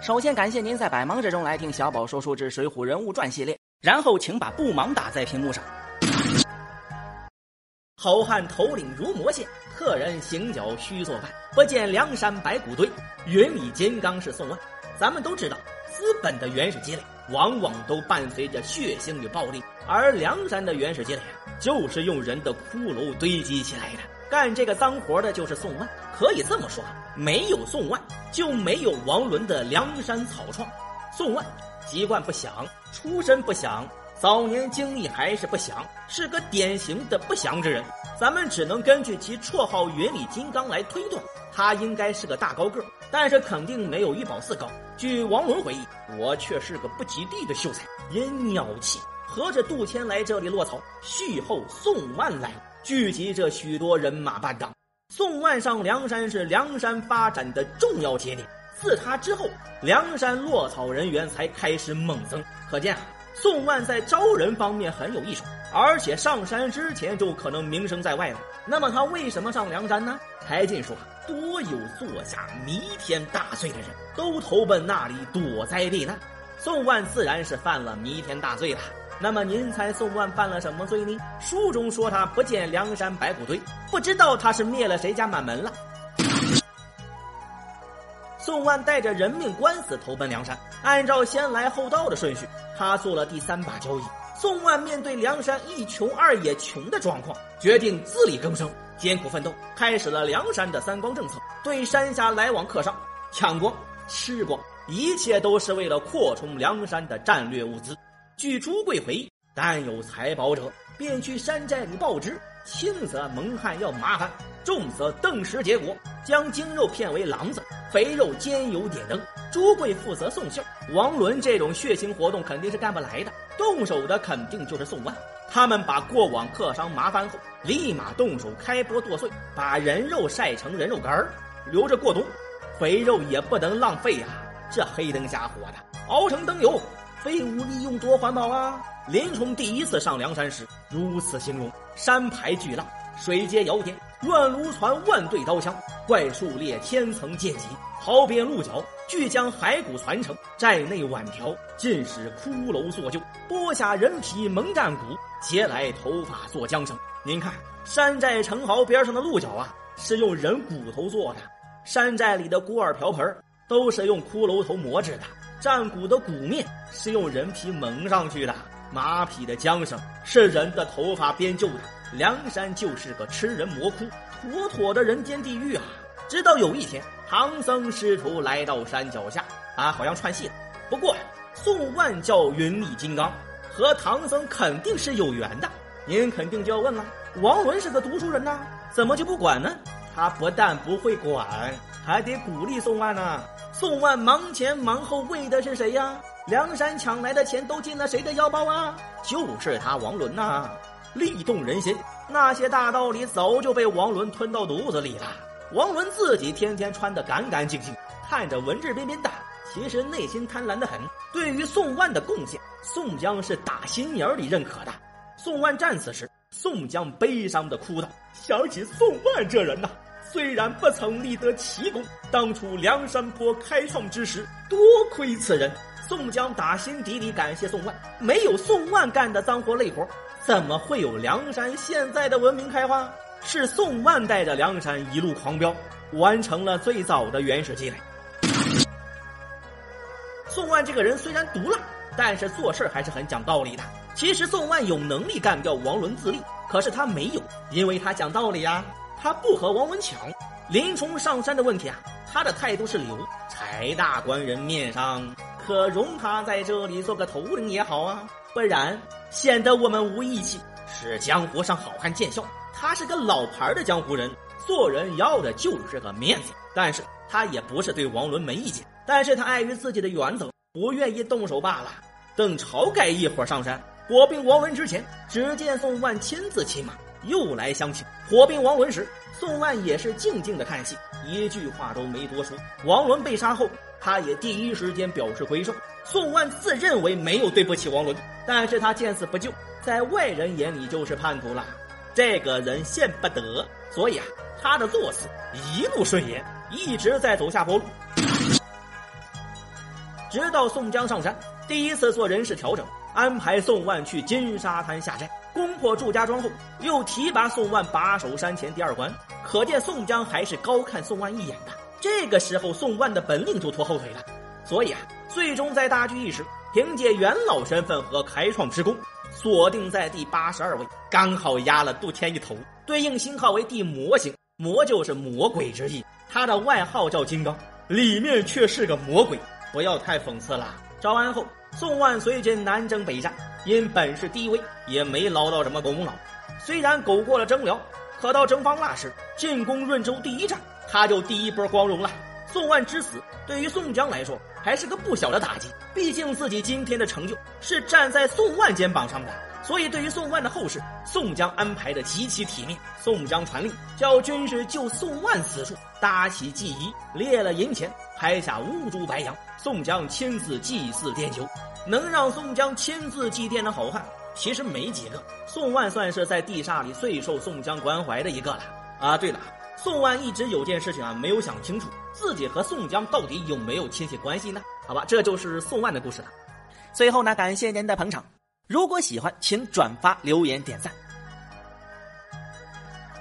首先感谢您在百忙之中来听小宝说书之《水浒人物传》系列，然后请把不忙打在屏幕上。好汉头领如魔仙，客人行脚须作伴。不见梁山白骨堆，云里金刚是宋万。咱们都知道，资本的原始积累往往都伴随着血腥与暴力，而梁山的原始积累啊，就是用人的骷髅堆积起来的。干这个脏活的就是宋万，可以这么说，没有宋万，就没有王伦的梁山草创。宋万籍贯不详，出身不详。早年经历还是不详，是个典型的不祥之人。咱们只能根据其绰号“云里金刚”来推断，他应该是个大高个，但是肯定没有玉宝寺高。据王伦回忆，我却是个不及地的秀才，因鸟气，合着杜迁来这里落草，续后宋万来，聚集着许多人马伴当。宋万上梁山是梁山发展的重要节点，自他之后，梁山落草人员才开始猛增，可见啊。宋万在招人方面很有一手，而且上山之前就可能名声在外了。那么他为什么上梁山呢？柴进说：“多有作下弥天大罪的人，都投奔那里躲灾避难。”宋万自然是犯了弥天大罪了。那么您猜宋万犯了什么罪呢？书中说他不见梁山白骨堆，不知道他是灭了谁家满门了。宋万带着人命官司投奔梁山，按照先来后到的顺序，他做了第三把交椅。宋万面对梁山一穷二也穷的状况，决定自力更生，艰苦奋斗，开始了梁山的三光政策，对山下来往客商抢光、吃光，一切都是为了扩充梁山的战略物资。据朱贵回忆，但有财宝者，便去山寨里报之。轻则蒙汗要麻烦，重则顿时结果，将精肉片为狼子，肥肉煎油点灯。朱贵负责送信王伦这种血腥活动肯定是干不来的，动手的肯定就是宋万。他们把过往客商麻烦后，立马动手开剥剁碎，把人肉晒成人肉干儿，留着过冬。肥肉也不能浪费呀，这黑灯瞎火的，熬成灯油。废物利用多环保啊！林冲第一次上梁山时如此形容：山排巨浪，水接遥天，乱卢船，万队刀枪，怪树列千层剑戟，壕边鹿角，俱将骸骨传承，寨内碗瓢尽使骷髅做旧，剥下人皮蒙战骨，截来头发做缰绳。您看，山寨城壕边上的鹿角啊，是用人骨头做的；山寨里的锅碗瓢盆都是用骷髅头磨制的。战鼓的鼓面是用人皮蒙上去的，马匹的缰绳是人的头发编就的。梁山就是个吃人魔窟，妥妥的人间地狱啊！直到有一天，唐僧师徒来到山脚下，啊，好像串戏了。不过，宋万叫云里金刚，和唐僧肯定是有缘的。您肯定就要问了：王伦是个读书人呐，怎么就不管呢？他不但不会管，还得鼓励宋万呢。宋万忙前忙后为的是谁呀？梁山抢来的钱都进了谁的腰包啊？就是他王伦呐！力动人心，那些大道理早就被王伦吞到肚子里了。王伦自己天天穿得干干净净，看着文质彬彬的，其实内心贪婪的很。对于宋万的贡献，宋江是打心眼里认可的。宋万战死时，宋江悲伤的哭道：“想起宋万这人呐。”虽然不曾立得奇功，当初梁山坡开创之时，多亏此人。宋江打心底里感谢宋万，没有宋万干的脏活累活，怎么会有梁山现在的文明开化？是宋万带着梁山一路狂飙，完成了最早的原始积累。宋万这个人虽然毒辣，但是做事还是很讲道理的。其实宋万有能力干掉王伦自立，可是他没有，因为他讲道理呀。他不和王文抢，林冲上山的问题啊，他的态度是留。柴大官人面上可容他在这里做个头领也好啊，不然显得我们无义气，是江湖上好汉见笑。他是个老牌的江湖人，做人要的就是个面子。但是他也不是对王伦没意见，但是他碍于自己的原则，不愿意动手罢了。等晁盖一伙上山火并王伦之前，只见宋万亲自骑马。又来相请，火并王伦时，宋万也是静静的看戏，一句话都没多说。王伦被杀后，他也第一时间表示归顺。宋万自认为没有对不起王伦，但是他见死不救，在外人眼里就是叛徒了。这个人现不得，所以啊，他的作死一路顺延，一直在走下坡路。直到宋江上山，第一次做人事调整，安排宋万去金沙滩下寨，攻破祝家庄后，又提拔宋万把守山前第二关。可见宋江还是高看宋万一眼的。这个时候，宋万的本领就拖后腿了。所以啊，最终在大局意识，凭借元老身份和开创之功，锁定在第八十二位，刚好压了杜迁一头，对应星号为地魔星，魔就是魔鬼之意。他的外号叫金刚，里面却是个魔鬼，不要太讽刺了。招安后，宋万随军南征北战，因本事低微，也没捞到什么功劳。虽然苟过了征辽，可到征方腊时，进攻润州第一战，他就第一波光荣了。宋万之死，对于宋江来说还是个不小的打击。毕竟自己今天的成就是站在宋万肩膀上的，所以对于宋万的后事，宋江安排的极其体面。宋江传令，叫军士就宋万死处搭起祭仪，列了银钱，拍下乌珠白羊。宋江亲自祭祀奠酒，能让宋江亲自祭奠的好汉，其实没几个。宋万算是在地煞里最受宋江关怀的一个了。啊，对了。宋万一直有件事情啊，没有想清楚，自己和宋江到底有没有亲戚关系呢？好吧，这就是宋万的故事了。最后呢，感谢您的捧场，如果喜欢，请转发、留言、点赞。